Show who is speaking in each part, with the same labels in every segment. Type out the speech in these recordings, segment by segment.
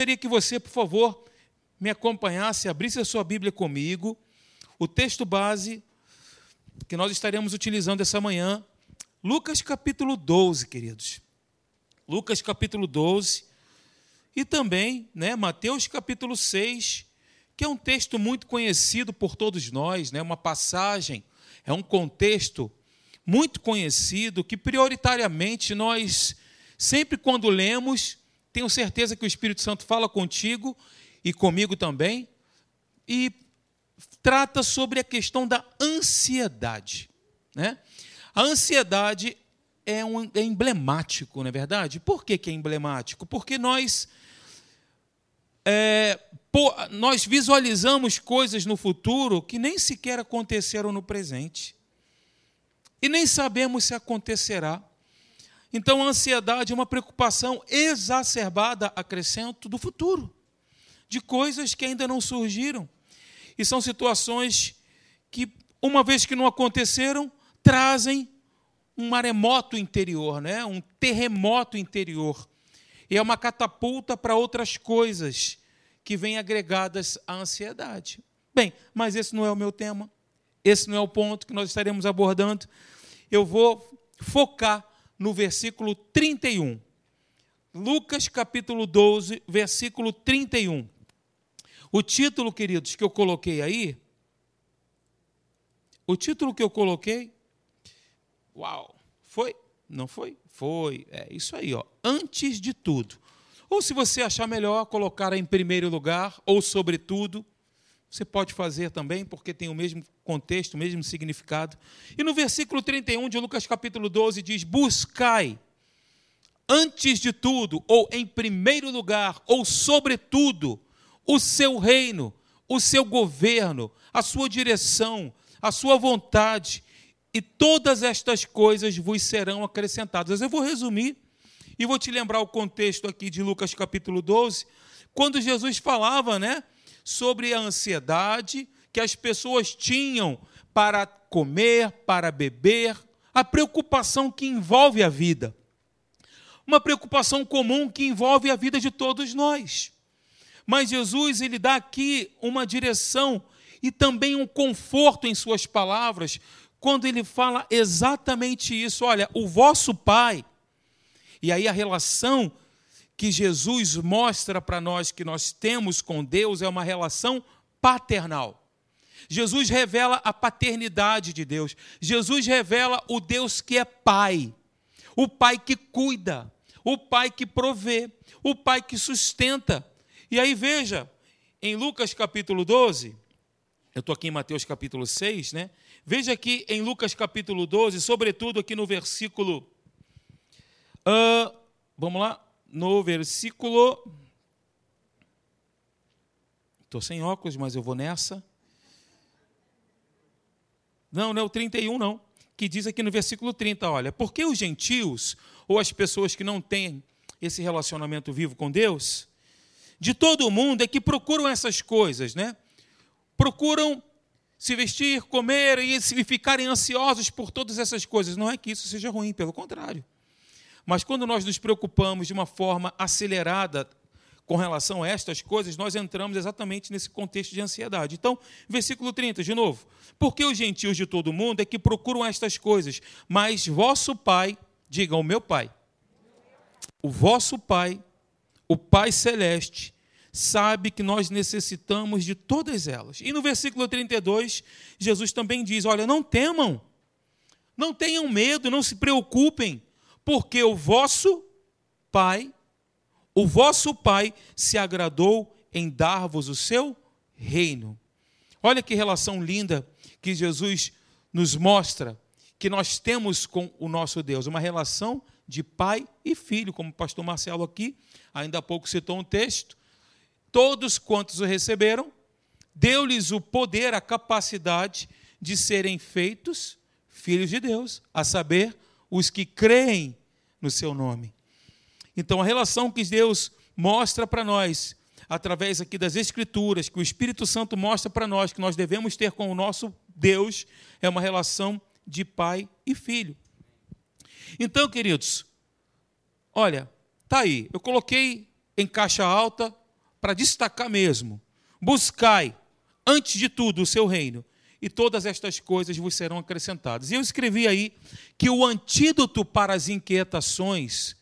Speaker 1: Queria que você, por favor, me acompanhasse, abrisse a sua Bíblia comigo. O texto base que nós estaremos utilizando essa manhã, Lucas capítulo 12, queridos. Lucas capítulo 12 e também, né, Mateus capítulo 6, que é um texto muito conhecido por todos nós, né, uma passagem, é um contexto muito conhecido que prioritariamente nós sempre quando lemos tenho certeza que o Espírito Santo fala contigo e comigo também, e trata sobre a questão da ansiedade. Né? A ansiedade é, um, é emblemático, não é verdade? Por que, que é emblemático? Porque nós, é, nós visualizamos coisas no futuro que nem sequer aconteceram no presente. E nem sabemos se acontecerá. Então, a ansiedade é uma preocupação exacerbada, acrescento, do futuro, de coisas que ainda não surgiram. E são situações que, uma vez que não aconteceram, trazem um maremoto interior, né? um terremoto interior. E é uma catapulta para outras coisas que vêm agregadas à ansiedade. Bem, mas esse não é o meu tema, esse não é o ponto que nós estaremos abordando. Eu vou focar no versículo 31. Lucas capítulo 12, versículo 31. O título, queridos, que eu coloquei aí, o título que eu coloquei, uau, foi? Não foi? Foi. É isso aí, ó. Antes de tudo. Ou se você achar melhor colocar em primeiro lugar ou sobretudo, você pode fazer também, porque tem o mesmo contexto, o mesmo significado. E no versículo 31 de Lucas capítulo 12 diz: Buscai, antes de tudo, ou em primeiro lugar, ou sobretudo, o seu reino, o seu governo, a sua direção, a sua vontade, e todas estas coisas vos serão acrescentadas. Eu vou resumir e vou te lembrar o contexto aqui de Lucas capítulo 12, quando Jesus falava, né? Sobre a ansiedade que as pessoas tinham para comer, para beber, a preocupação que envolve a vida. Uma preocupação comum que envolve a vida de todos nós. Mas Jesus ele dá aqui uma direção e também um conforto em suas palavras, quando ele fala exatamente isso, olha, o vosso Pai. E aí a relação que Jesus mostra para nós que nós temos com Deus é uma relação paternal. Jesus revela a paternidade de Deus. Jesus revela o Deus que é Pai, o Pai que cuida, o Pai que provê, o Pai que sustenta. E aí veja, em Lucas capítulo 12, eu estou aqui em Mateus capítulo 6, né? Veja aqui em Lucas capítulo 12, sobretudo aqui no versículo. Uh, vamos lá, no versículo. Estou sem óculos, mas eu vou nessa. Não, não é o 31, não. Que diz aqui no versículo 30, olha, porque os gentios, ou as pessoas que não têm esse relacionamento vivo com Deus, de todo o mundo é que procuram essas coisas, né? Procuram se vestir, comer e ficarem ansiosos por todas essas coisas. Não é que isso seja ruim, pelo contrário. Mas quando nós nos preocupamos de uma forma acelerada com relação a estas coisas, nós entramos exatamente nesse contexto de ansiedade. Então, versículo 30, de novo. Porque os gentios de todo mundo é que procuram estas coisas, mas vosso Pai, diga o meu Pai, o vosso Pai, o Pai Celeste, sabe que nós necessitamos de todas elas. E no versículo 32, Jesus também diz: Olha, não temam, não tenham medo, não se preocupem, porque o vosso Pai, o vosso Pai se agradou em dar-vos o seu reino. Olha que relação linda que Jesus nos mostra que nós temos com o nosso Deus, uma relação de pai e filho, como o pastor Marcelo aqui, ainda há pouco citou um texto. Todos quantos o receberam, deu-lhes o poder, a capacidade de serem feitos filhos de Deus, a saber, os que creem no seu nome. Então, a relação que Deus mostra para nós, através aqui das Escrituras, que o Espírito Santo mostra para nós, que nós devemos ter com o nosso Deus, é uma relação de pai e filho. Então, queridos, olha, tá aí, eu coloquei em caixa alta para destacar mesmo. Buscai, antes de tudo, o seu reino, e todas estas coisas vos serão acrescentadas. E eu escrevi aí que o antídoto para as inquietações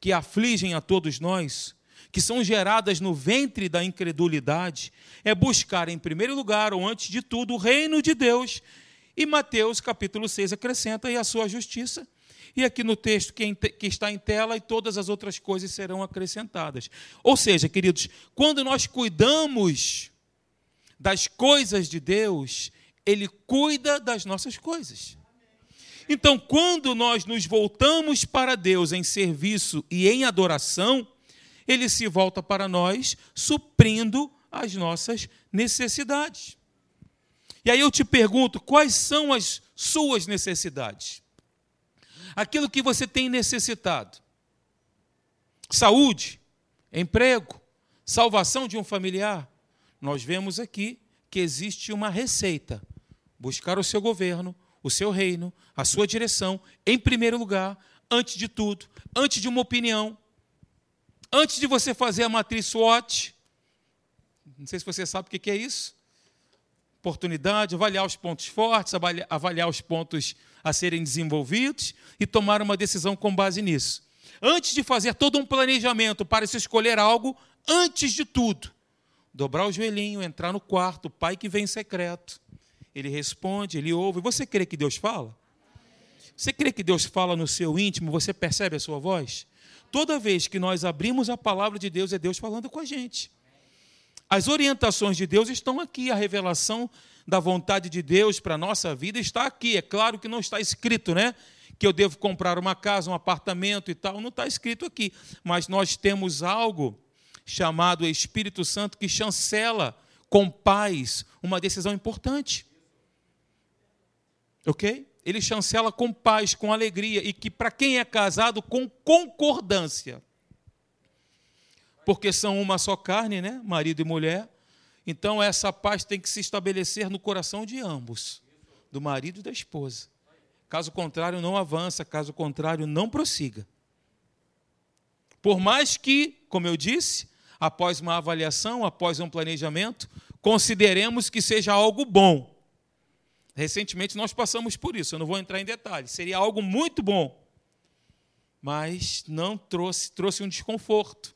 Speaker 1: que afligem a todos nós, que são geradas no ventre da incredulidade, é buscar em primeiro lugar, ou antes de tudo, o reino de Deus. E Mateus capítulo 6 acrescenta, e a sua justiça. E aqui no texto que está em tela, e todas as outras coisas serão acrescentadas. Ou seja, queridos, quando nós cuidamos das coisas de Deus, ele cuida das nossas coisas. Então, quando nós nos voltamos para Deus em serviço e em adoração, Ele se volta para nós, suprindo as nossas necessidades. E aí eu te pergunto: quais são as suas necessidades? Aquilo que você tem necessitado: saúde, emprego, salvação de um familiar. Nós vemos aqui que existe uma receita buscar o seu governo, o seu reino, a sua direção, em primeiro lugar, antes de tudo, antes de uma opinião, antes de você fazer a matriz SWOT. Não sei se você sabe o que é isso. Oportunidade, avaliar os pontos fortes, avaliar os pontos a serem desenvolvidos e tomar uma decisão com base nisso. Antes de fazer todo um planejamento para se escolher algo, antes de tudo, dobrar o joelhinho, entrar no quarto, pai que vem em secreto, ele responde, ele ouve. Você crê que Deus fala? Você crê que Deus fala no seu íntimo? Você percebe a sua voz? Toda vez que nós abrimos a palavra de Deus, é Deus falando com a gente. As orientações de Deus estão aqui, a revelação da vontade de Deus para a nossa vida está aqui. É claro que não está escrito, né? Que eu devo comprar uma casa, um apartamento e tal, não está escrito aqui. Mas nós temos algo chamado Espírito Santo que chancela com paz uma decisão importante ok? Ele chancela com paz, com alegria, e que para quem é casado, com concordância. Porque são uma só carne, né? Marido e mulher. Então essa paz tem que se estabelecer no coração de ambos, do marido e da esposa. Caso contrário, não avança, caso contrário, não prossiga. Por mais que, como eu disse, após uma avaliação, após um planejamento, consideremos que seja algo bom Recentemente nós passamos por isso, eu não vou entrar em detalhes. Seria algo muito bom, mas não trouxe, trouxe um desconforto.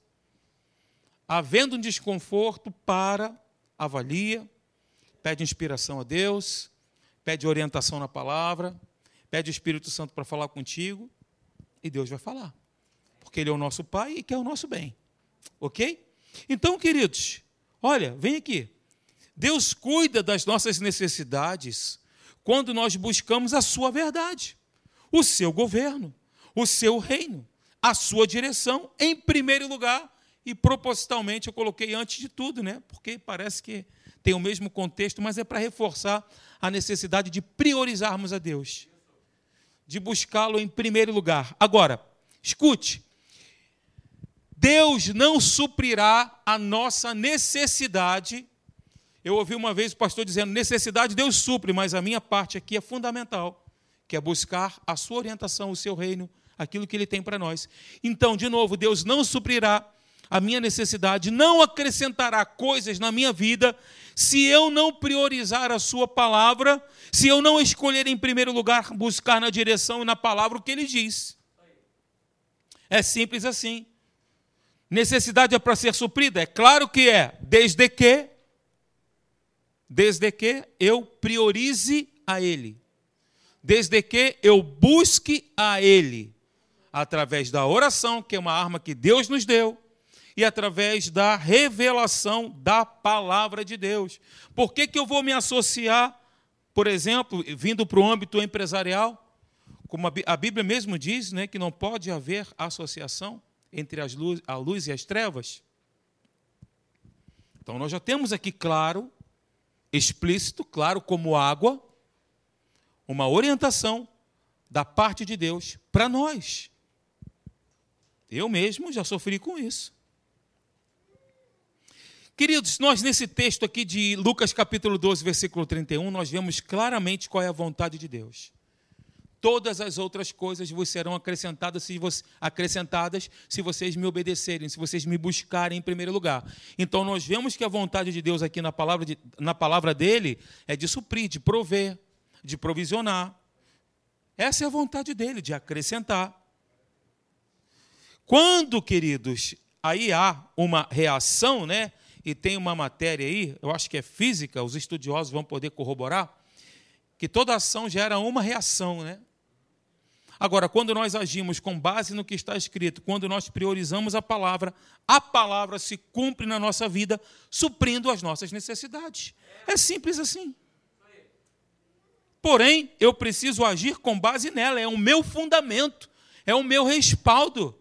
Speaker 1: Havendo um desconforto, para, avalia, pede inspiração a Deus, pede orientação na palavra, pede o Espírito Santo para falar contigo, e Deus vai falar. Porque Ele é o nosso Pai e quer o nosso bem. Ok? Então, queridos, olha, vem aqui. Deus cuida das nossas necessidades quando nós buscamos a sua verdade, o seu governo, o seu reino, a sua direção, em primeiro lugar, e propositalmente eu coloquei antes de tudo, né? Porque parece que tem o mesmo contexto, mas é para reforçar a necessidade de priorizarmos a Deus, de buscá-lo em primeiro lugar. Agora, escute, Deus não suprirá a nossa necessidade eu ouvi uma vez o pastor dizendo: necessidade Deus supre, mas a minha parte aqui é fundamental, que é buscar a sua orientação, o seu reino, aquilo que ele tem para nós. Então, de novo, Deus não suprirá a minha necessidade, não acrescentará coisas na minha vida, se eu não priorizar a Sua palavra, se eu não escolher em primeiro lugar buscar na direção e na palavra o que Ele diz. É simples assim. Necessidade é para ser suprida? É claro que é, desde que desde que eu priorize a Ele, desde que eu busque a Ele, através da oração, que é uma arma que Deus nos deu, e através da revelação da palavra de Deus. Por que, que eu vou me associar, por exemplo, vindo para o âmbito empresarial? Como a Bíblia mesmo diz, né, que não pode haver associação entre as luz, a luz e as trevas. Então, nós já temos aqui claro explícito, claro como água, uma orientação da parte de Deus para nós. Eu mesmo já sofri com isso. Queridos, nós nesse texto aqui de Lucas capítulo 12, versículo 31, nós vemos claramente qual é a vontade de Deus. Todas as outras coisas vos serão acrescentadas se, acrescentadas se vocês me obedecerem, se vocês me buscarem em primeiro lugar. Então nós vemos que a vontade de Deus aqui na palavra, de, na palavra dele é de suprir, de prover, de provisionar. Essa é a vontade dele, de acrescentar. Quando, queridos, aí há uma reação, né? E tem uma matéria aí, eu acho que é física, os estudiosos vão poder corroborar, que toda ação gera uma reação, né? Agora, quando nós agimos com base no que está escrito, quando nós priorizamos a palavra, a palavra se cumpre na nossa vida, suprindo as nossas necessidades. É simples assim. Porém, eu preciso agir com base nela, é o meu fundamento, é o meu respaldo.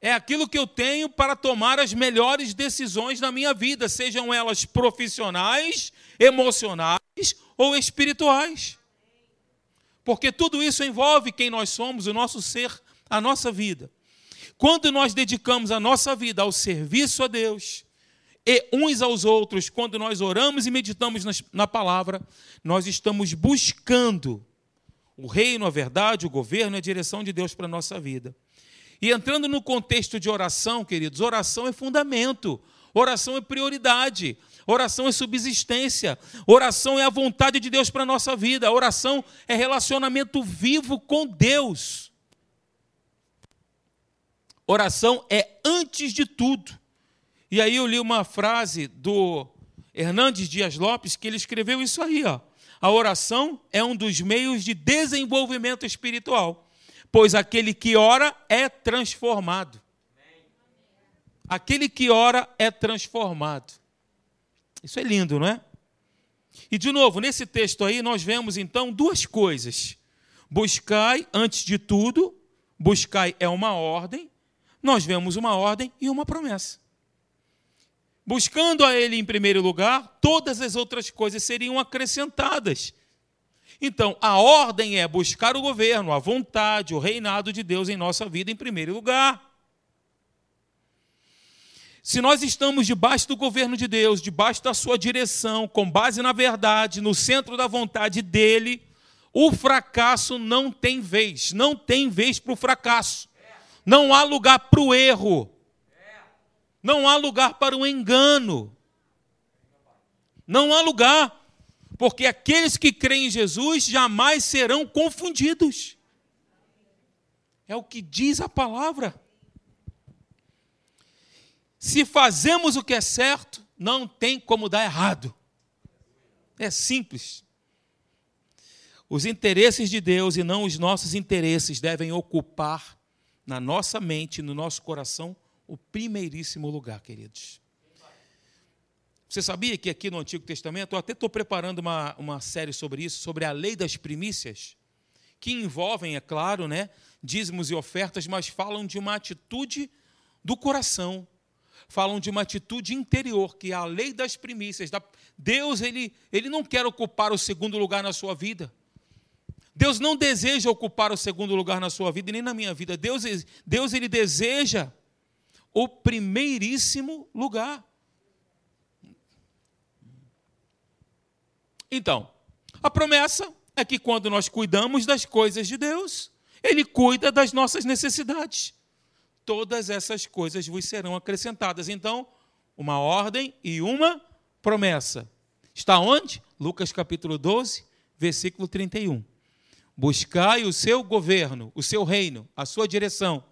Speaker 1: É aquilo que eu tenho para tomar as melhores decisões na minha vida, sejam elas profissionais, emocionais ou espirituais porque tudo isso envolve quem nós somos, o nosso ser, a nossa vida. Quando nós dedicamos a nossa vida ao serviço a Deus e uns aos outros, quando nós oramos e meditamos na palavra, nós estamos buscando o reino, a verdade, o governo e a direção de Deus para a nossa vida. E entrando no contexto de oração, queridos, oração é fundamento, oração é prioridade. Oração é subsistência. Oração é a vontade de Deus para a nossa vida. Oração é relacionamento vivo com Deus. Oração é antes de tudo. E aí eu li uma frase do Hernandes Dias Lopes que ele escreveu isso aí, ó. A oração é um dos meios de desenvolvimento espiritual, pois aquele que ora é transformado. Aquele que ora é transformado. Isso é lindo, não é? E de novo, nesse texto aí, nós vemos então duas coisas. Buscai, antes de tudo, buscai é uma ordem, nós vemos uma ordem e uma promessa. Buscando a Ele em primeiro lugar, todas as outras coisas seriam acrescentadas. Então, a ordem é buscar o governo, a vontade, o reinado de Deus em nossa vida em primeiro lugar. Se nós estamos debaixo do governo de Deus, debaixo da sua direção, com base na verdade, no centro da vontade dele, o fracasso não tem vez, não tem vez para o fracasso. Não há lugar para o erro. Não há lugar para o engano. Não há lugar, porque aqueles que creem em Jesus jamais serão confundidos. É o que diz a palavra. Se fazemos o que é certo, não tem como dar errado. É simples. Os interesses de Deus e não os nossos interesses devem ocupar na nossa mente, no nosso coração, o primeiríssimo lugar, queridos. Você sabia que aqui no Antigo Testamento, eu até estou preparando uma, uma série sobre isso, sobre a lei das primícias, que envolvem, é claro, né, dízimos e ofertas, mas falam de uma atitude do coração, falam de uma atitude interior, que é a lei das primícias. Deus, ele, ele não quer ocupar o segundo lugar na sua vida. Deus não deseja ocupar o segundo lugar na sua vida, nem na minha vida. Deus, Deus ele deseja o primeiríssimo lugar. Então, a promessa é que quando nós cuidamos das coisas de Deus, Ele cuida das nossas necessidades todas essas coisas vos serão acrescentadas. Então, uma ordem e uma promessa. Está onde? Lucas capítulo 12, versículo 31. Buscai o seu governo, o seu reino, a sua direção.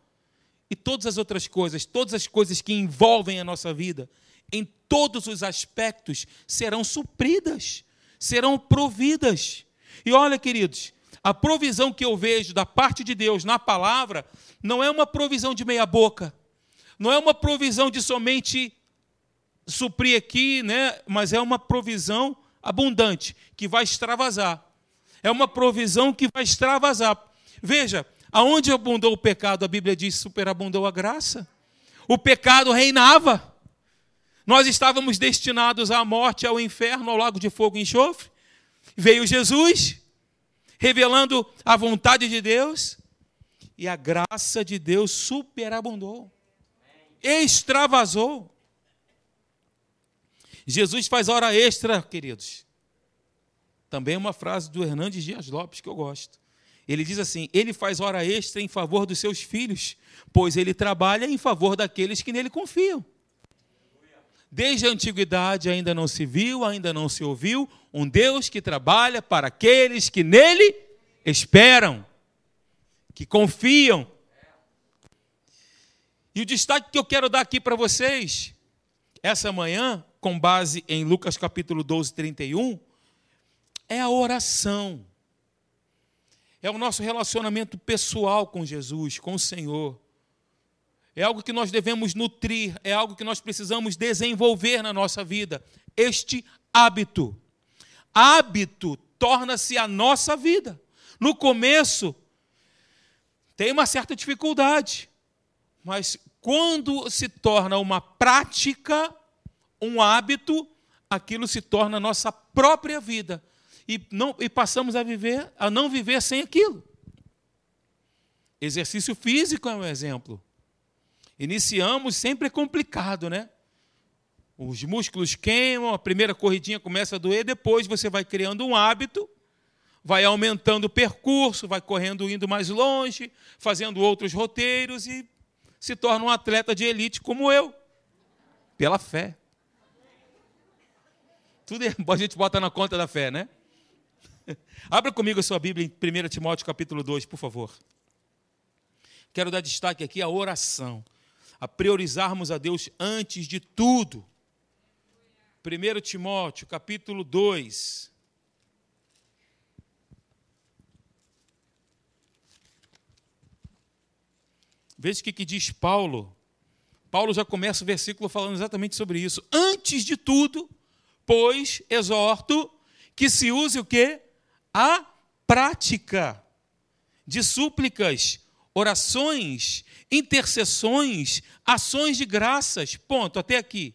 Speaker 1: E todas as outras coisas, todas as coisas que envolvem a nossa vida, em todos os aspectos, serão supridas, serão providas. E olha, queridos, a provisão que eu vejo da parte de Deus na palavra não é uma provisão de meia boca, não é uma provisão de somente suprir aqui, né? mas é uma provisão abundante, que vai extravasar. É uma provisão que vai extravasar. Veja, aonde abundou o pecado, a Bíblia diz superabundou a graça. O pecado reinava. Nós estávamos destinados à morte, ao inferno, ao lago de fogo e enxofre. Veio Jesus, revelando a vontade de Deus, e a graça de Deus superabundou, extravasou. Jesus faz hora extra, queridos. Também uma frase do Hernandes Dias Lopes que eu gosto. Ele diz assim: Ele faz hora extra em favor dos seus filhos, pois ele trabalha em favor daqueles que nele confiam. Desde a antiguidade ainda não se viu, ainda não se ouviu um Deus que trabalha para aqueles que nele esperam, que confiam. E o destaque que eu quero dar aqui para vocês, essa manhã, com base em Lucas capítulo 12, 31, é a oração. É o nosso relacionamento pessoal com Jesus, com o Senhor. É algo que nós devemos nutrir, é algo que nós precisamos desenvolver na nossa vida. Este hábito. Hábito torna-se a nossa vida. No começo, tem uma certa dificuldade, mas quando se torna uma prática, um hábito, aquilo se torna nossa própria vida e, não, e passamos a viver, a não viver sem aquilo. Exercício físico é um exemplo. Iniciamos sempre é complicado, né? Os músculos queimam, a primeira corridinha começa a doer, depois você vai criando um hábito, vai aumentando o percurso, vai correndo indo mais longe, fazendo outros roteiros e se torna um atleta de elite como eu, pela fé. Tudo é, a gente bota na conta da fé, né? Abra comigo a sua Bíblia em 1 Timóteo capítulo 2, por favor. Quero dar destaque aqui à oração, a priorizarmos a Deus antes de tudo. 1 Timóteo capítulo 2. Veja o que, que diz Paulo. Paulo já começa o versículo falando exatamente sobre isso. Antes de tudo, pois exorto que se use o quê? a prática de súplicas, orações, intercessões, ações de graças. Ponto, até aqui.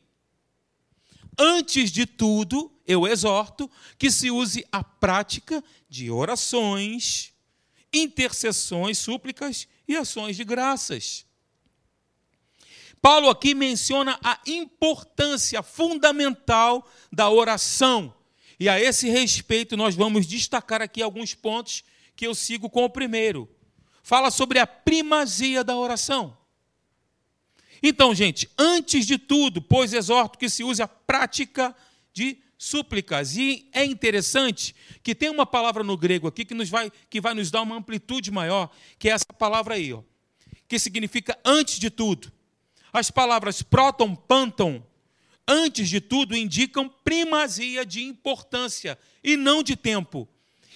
Speaker 1: Antes de tudo, eu exorto que se use a prática de orações, intercessões, súplicas e ações de graças. Paulo aqui menciona a importância fundamental da oração e a esse respeito, nós vamos destacar aqui alguns pontos que eu sigo com o primeiro. Fala sobre a primazia da oração. Então, gente, antes de tudo, pois exorto que se use a prática de súplicas. E é interessante que tem uma palavra no grego aqui que, nos vai, que vai nos dar uma amplitude maior, que é essa palavra aí, ó, que significa antes de tudo. As palavras próton, panton antes de tudo, indicam primazia de importância e não de tempo.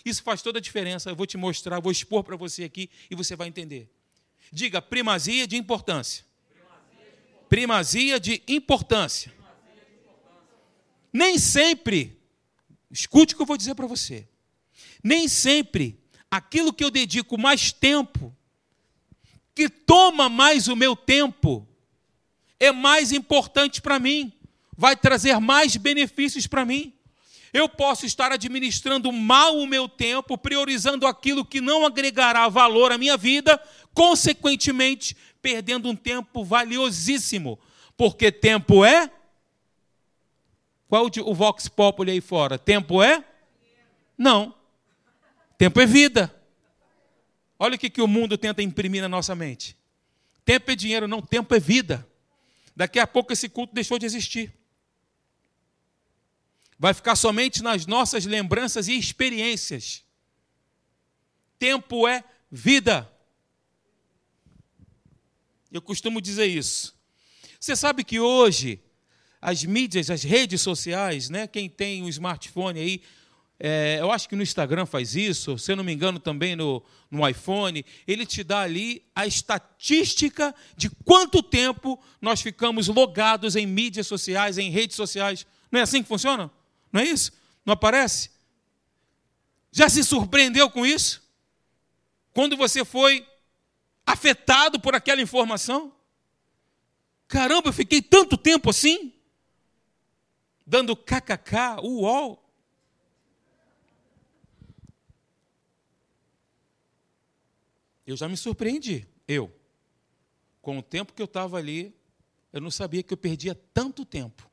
Speaker 1: Isso faz toda a diferença. Eu vou te mostrar, vou expor para você aqui e você vai entender. Diga primazia de importância. Primazia de importância. Nem sempre, escute o que eu vou dizer para você. Nem sempre aquilo que eu dedico mais tempo, que toma mais o meu tempo, é mais importante para mim vai trazer mais benefícios para mim. Eu posso estar administrando mal o meu tempo, priorizando aquilo que não agregará valor à minha vida, consequentemente, perdendo um tempo valiosíssimo. Porque tempo é. Qual o Vox Populi aí fora? Tempo é? Não. Tempo é vida. Olha o que, que o mundo tenta imprimir na nossa mente. Tempo é dinheiro, não, tempo é vida. Daqui a pouco esse culto deixou de existir vai ficar somente nas nossas lembranças e experiências. Tempo é vida. Eu costumo dizer isso. Você sabe que hoje as mídias, as redes sociais, né, quem tem um smartphone aí, é, eu acho que no Instagram faz isso, se eu não me engano também no, no iPhone, ele te dá ali a estatística de quanto tempo nós ficamos logados em mídias sociais, em redes sociais. Não é assim que funciona? Não é isso? Não aparece? Já se surpreendeu com isso? Quando você foi afetado por aquela informação? Caramba, eu fiquei tanto tempo assim? Dando kkk, uol. Eu já me surpreendi, eu. Com o tempo que eu estava ali, eu não sabia que eu perdia tanto tempo.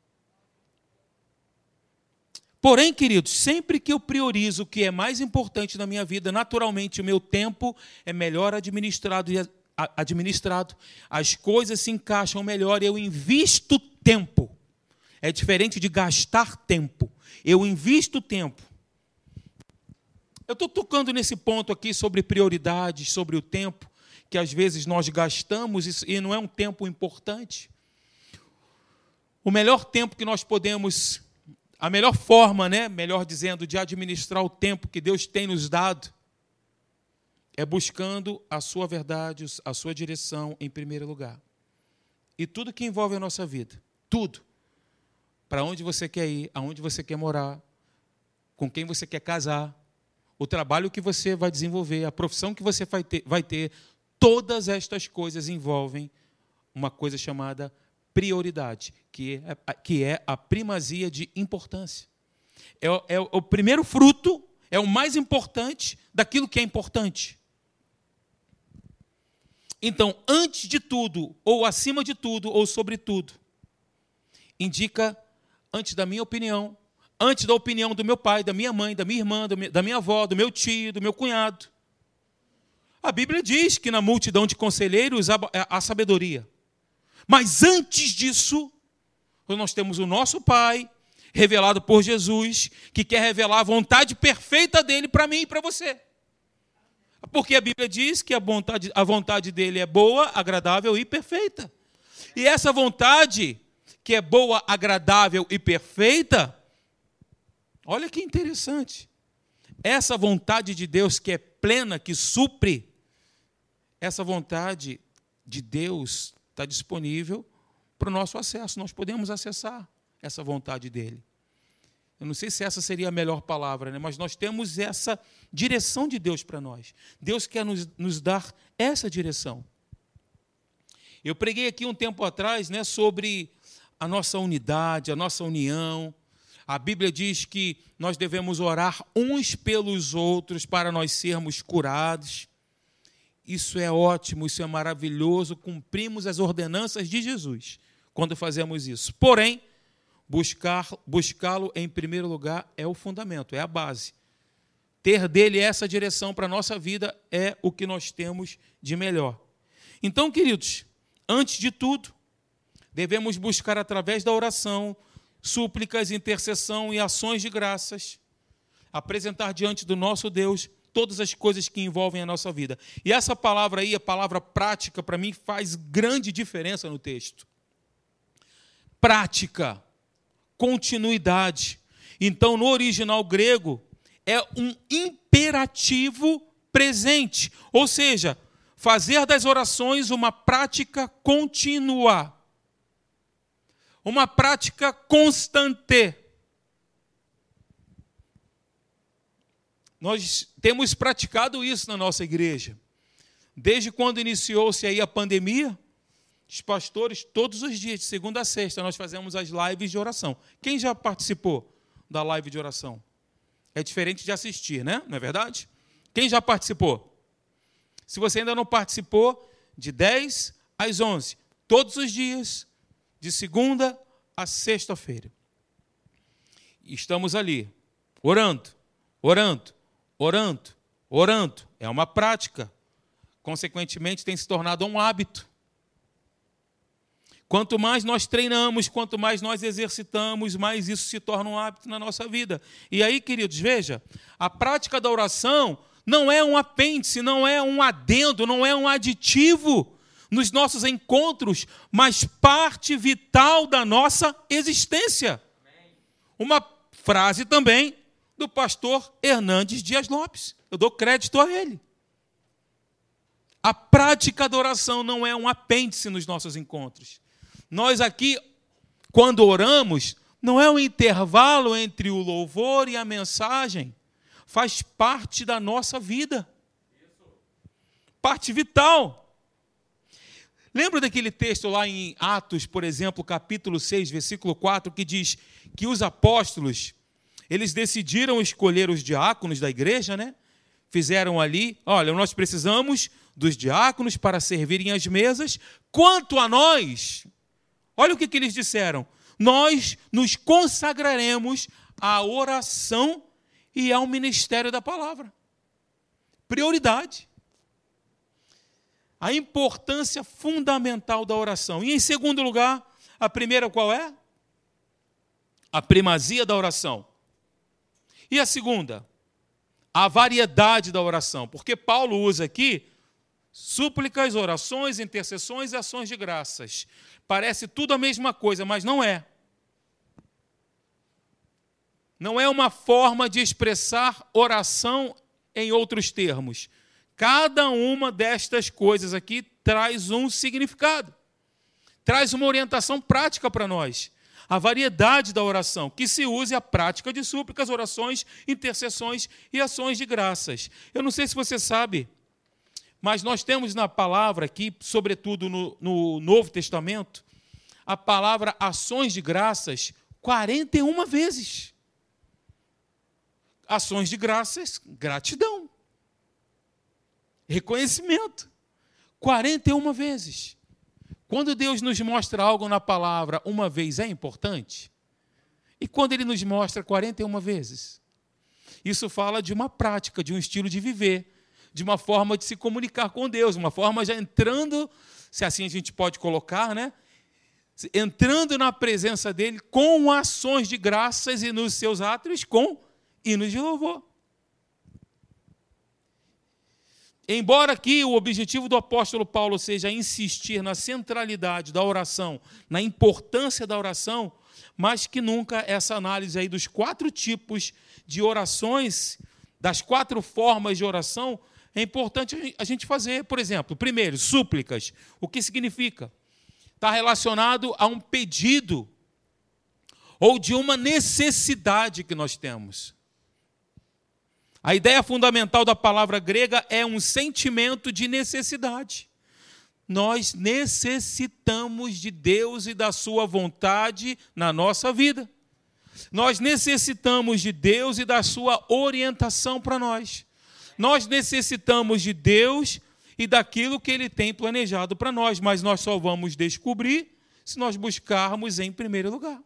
Speaker 1: Porém, queridos, sempre que eu priorizo o que é mais importante na minha vida, naturalmente o meu tempo é melhor administrado administrado, as coisas se encaixam melhor, eu invisto tempo. É diferente de gastar tempo. Eu invisto tempo. Eu estou tocando nesse ponto aqui sobre prioridades, sobre o tempo, que às vezes nós gastamos e não é um tempo importante. O melhor tempo que nós podemos, a melhor forma, né, melhor dizendo, de administrar o tempo que Deus tem nos dado, é buscando a sua verdade, a sua direção em primeiro lugar. E tudo que envolve a nossa vida, tudo. Para onde você quer ir, aonde você quer morar, com quem você quer casar, o trabalho que você vai desenvolver, a profissão que você vai ter, vai ter todas estas coisas envolvem uma coisa chamada prioridade, que é, que é a primazia de importância. É, é o primeiro fruto, é o mais importante daquilo que é importante. Então, antes de tudo, ou acima de tudo, ou sobre tudo, indica, antes da minha opinião, antes da opinião do meu pai, da minha mãe, da minha irmã, da minha avó, do meu tio, do meu cunhado. A Bíblia diz que na multidão de conselheiros há sabedoria. Mas antes disso, nós temos o nosso Pai, revelado por Jesus, que quer revelar a vontade perfeita dele para mim e para você. Porque a Bíblia diz que a vontade, a vontade dele é boa, agradável e perfeita. E essa vontade, que é boa, agradável e perfeita, Olha que interessante. Essa vontade de Deus que é plena, que supre, essa vontade de Deus está disponível para o nosso acesso. Nós podemos acessar essa vontade dele. Eu não sei se essa seria a melhor palavra, né? mas nós temos essa direção de Deus para nós. Deus quer nos, nos dar essa direção. Eu preguei aqui um tempo atrás né, sobre a nossa unidade, a nossa união, a Bíblia diz que nós devemos orar uns pelos outros para nós sermos curados. Isso é ótimo, isso é maravilhoso, cumprimos as ordenanças de Jesus quando fazemos isso. Porém, buscar buscá-lo em primeiro lugar é o fundamento, é a base. Ter dele essa direção para a nossa vida é o que nós temos de melhor. Então, queridos, antes de tudo, devemos buscar através da oração, súplicas, intercessão e ações de graças, apresentar diante do nosso Deus todas as coisas que envolvem a nossa vida. E essa palavra aí, a palavra prática, para mim faz grande diferença no texto. Prática, continuidade. Então, no original grego, é um imperativo presente, ou seja, fazer das orações uma prática contínua uma prática constante. Nós temos praticado isso na nossa igreja. Desde quando iniciou-se aí a pandemia, os pastores, todos os dias, de segunda a sexta, nós fazemos as lives de oração. Quem já participou da live de oração? É diferente de assistir, né? Não é verdade? Quem já participou? Se você ainda não participou, de 10 às 11, todos os dias, de segunda a sexta-feira. Estamos ali, orando, orando, orando, orando. É uma prática. Consequentemente, tem se tornado um hábito. Quanto mais nós treinamos, quanto mais nós exercitamos, mais isso se torna um hábito na nossa vida. E aí, queridos, veja, a prática da oração não é um apêndice, não é um adendo, não é um aditivo nos nossos encontros, mas parte vital da nossa existência. Uma frase também do pastor Hernandes Dias Lopes. Eu dou crédito a ele. A prática da oração não é um apêndice nos nossos encontros. Nós aqui, quando oramos, não é um intervalo entre o louvor e a mensagem. Faz parte da nossa vida. Parte vital. Lembra daquele texto lá em Atos, por exemplo, capítulo 6, versículo 4, que diz que os apóstolos, eles decidiram escolher os diáconos da igreja, né? Fizeram ali, olha, nós precisamos dos diáconos para servirem as mesas. Quanto a nós, olha o que, que eles disseram: nós nos consagraremos à oração e ao ministério da palavra. Prioridade. A importância fundamental da oração. E em segundo lugar, a primeira qual é? A primazia da oração. E a segunda? A variedade da oração. Porque Paulo usa aqui súplicas, orações, intercessões e ações de graças. Parece tudo a mesma coisa, mas não é. Não é uma forma de expressar oração em outros termos. Cada uma destas coisas aqui traz um significado, traz uma orientação prática para nós. A variedade da oração, que se use a prática de súplicas, orações, intercessões e ações de graças. Eu não sei se você sabe, mas nós temos na palavra aqui, sobretudo no, no Novo Testamento, a palavra ações de graças 41 vezes. Ações de graças, gratidão reconhecimento. 41 vezes. Quando Deus nos mostra algo na palavra uma vez é importante? E quando Ele nos mostra 41 vezes? Isso fala de uma prática, de um estilo de viver, de uma forma de se comunicar com Deus, uma forma já entrando, se assim a gente pode colocar, né? Entrando na presença dele com ações de graças e nos seus atos com hinos de louvor. Embora aqui o objetivo do apóstolo Paulo seja insistir na centralidade da oração, na importância da oração, mas que nunca essa análise aí dos quatro tipos de orações, das quatro formas de oração, é importante a gente fazer. Por exemplo, primeiro, súplicas. O que significa? Está relacionado a um pedido ou de uma necessidade que nós temos. A ideia fundamental da palavra grega é um sentimento de necessidade. Nós necessitamos de Deus e da Sua vontade na nossa vida. Nós necessitamos de Deus e da Sua orientação para nós. Nós necessitamos de Deus e daquilo que Ele tem planejado para nós, mas nós só vamos descobrir se nós buscarmos em primeiro lugar.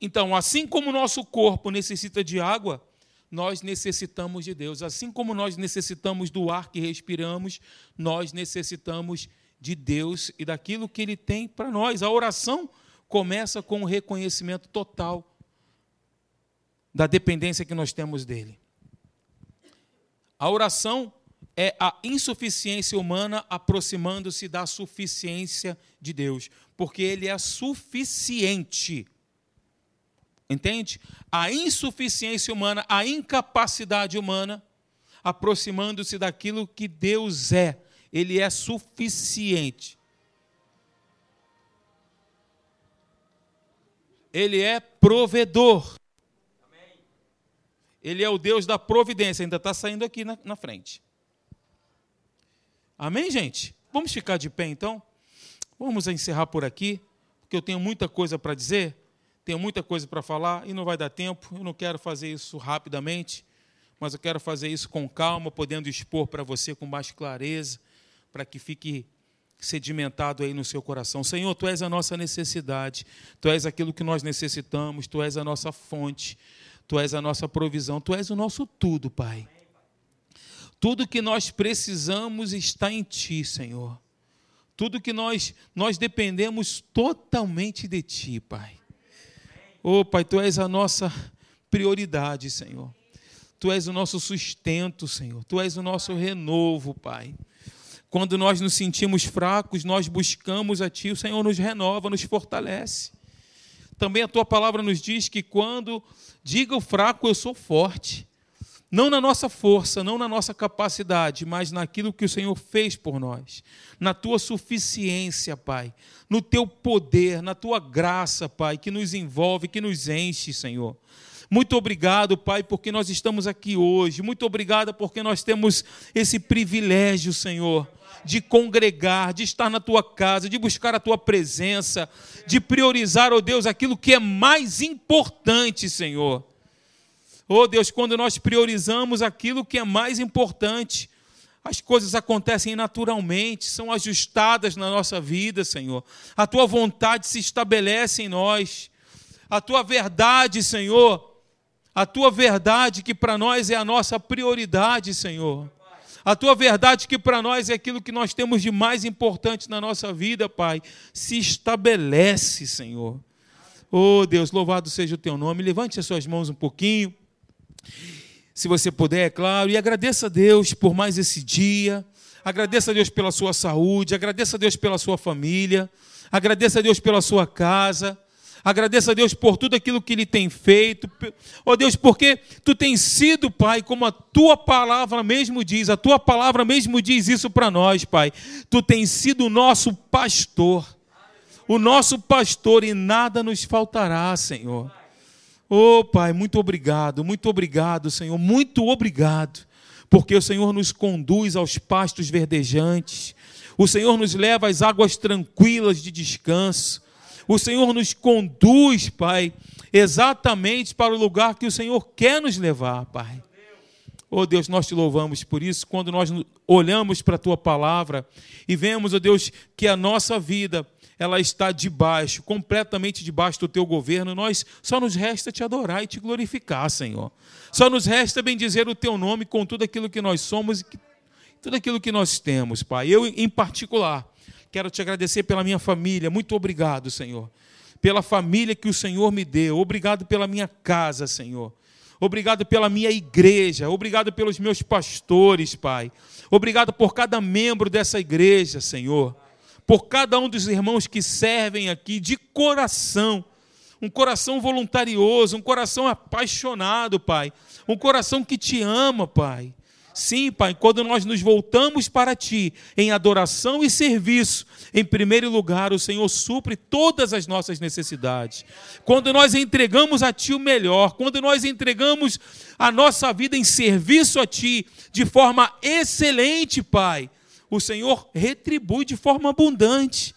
Speaker 1: Então, assim como o nosso corpo necessita de água, nós necessitamos de Deus. Assim como nós necessitamos do ar que respiramos, nós necessitamos de Deus e daquilo que Ele tem para nós. A oração começa com o reconhecimento total da dependência que nós temos dele. A oração é a insuficiência humana aproximando-se da suficiência de Deus, porque Ele é suficiente Entende? A insuficiência humana, a incapacidade humana, aproximando-se daquilo que Deus é. Ele é suficiente. Ele é provedor. Ele é o Deus da providência. Ainda está saindo aqui na, na frente. Amém, gente? Vamos ficar de pé então? Vamos encerrar por aqui, porque eu tenho muita coisa para dizer tenho muita coisa para falar e não vai dar tempo. Eu não quero fazer isso rapidamente, mas eu quero fazer isso com calma, podendo expor para você com mais clareza, para que fique sedimentado aí no seu coração. Senhor, tu és a nossa necessidade, tu és aquilo que nós necessitamos, tu és a nossa fonte, tu és a nossa provisão, tu és o nosso tudo, Pai. Tudo que nós precisamos está em ti, Senhor. Tudo que nós nós dependemos totalmente de ti, Pai. Oh, Pai, tu és a nossa prioridade, Senhor. Tu és o nosso sustento, Senhor. Tu és o nosso renovo, Pai. Quando nós nos sentimos fracos, nós buscamos a Ti, o Senhor nos renova, nos fortalece. Também a Tua palavra nos diz que quando diga o fraco, eu sou forte. Não na nossa força, não na nossa capacidade, mas naquilo que o Senhor fez por nós. Na tua suficiência, Pai. No teu poder, na tua graça, Pai, que nos envolve, que nos enche, Senhor. Muito obrigado, Pai, porque nós estamos aqui hoje. Muito obrigado porque nós temos esse privilégio, Senhor, de congregar, de estar na tua casa, de buscar a tua presença, de priorizar, ó oh Deus, aquilo que é mais importante, Senhor Oh Deus, quando nós priorizamos aquilo que é mais importante, as coisas acontecem naturalmente, são ajustadas na nossa vida, Senhor. A tua vontade se estabelece em nós. a tua verdade, Senhor, a tua verdade que para nós é a nossa prioridade, Senhor. A tua verdade que para nós é aquilo que nós temos de mais importante na nossa vida, Pai, se estabelece, Senhor. Oh, Deus, louvado seja o teu nome. Levante as suas mãos um pouquinho. Se você puder, é claro, e agradeça a Deus por mais esse dia. Agradeça a Deus pela sua saúde, agradeça a Deus pela sua família, agradeça a Deus pela sua casa. Agradeça a Deus por tudo aquilo que Ele tem feito. Ó oh Deus, porque Tu tens sido, Pai, como a Tua palavra mesmo diz, a Tua palavra mesmo diz isso para nós, Pai. Tu tens sido o nosso pastor, o nosso pastor, e nada nos faltará, Senhor. Oh, Pai, muito obrigado, muito obrigado, Senhor, muito obrigado, porque o Senhor nos conduz aos pastos verdejantes, o Senhor nos leva às águas tranquilas de descanso, o Senhor nos conduz, Pai, exatamente para o lugar que o Senhor quer nos levar, Pai. Oh Deus, nós te louvamos por isso, quando nós olhamos para a tua palavra e vemos, oh Deus, que a nossa vida ela está debaixo, completamente debaixo do teu governo, nós só nos resta te adorar e te glorificar, Senhor. Só nos resta bendizer o teu nome com tudo aquilo que nós somos e tudo aquilo que nós temos, Pai. Eu, em particular, Quero te agradecer pela minha família. Muito obrigado, Senhor. Pela família que o Senhor me deu. Obrigado pela minha casa, Senhor. Obrigado pela minha igreja. Obrigado pelos meus pastores, Pai. Obrigado por cada membro dessa igreja, Senhor. Por cada um dos irmãos que servem aqui de coração. Um coração voluntarioso, um coração apaixonado, Pai. Um coração que te ama, Pai. Sim, Pai, quando nós nos voltamos para Ti em adoração e serviço, em primeiro lugar, o Senhor supre todas as nossas necessidades. Quando nós entregamos a Ti o melhor, quando nós entregamos a nossa vida em serviço a Ti de forma excelente, Pai, o Senhor retribui de forma abundante.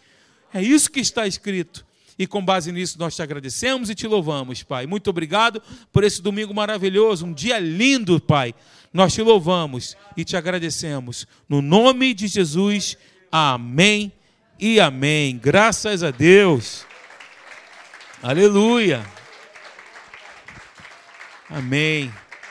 Speaker 1: É isso que está escrito. E com base nisso nós te agradecemos e te louvamos, Pai. Muito obrigado por esse domingo maravilhoso, um dia lindo, Pai. Nós te louvamos e te agradecemos. No nome de Jesus, amém e amém. Graças a Deus. Aleluia. Amém.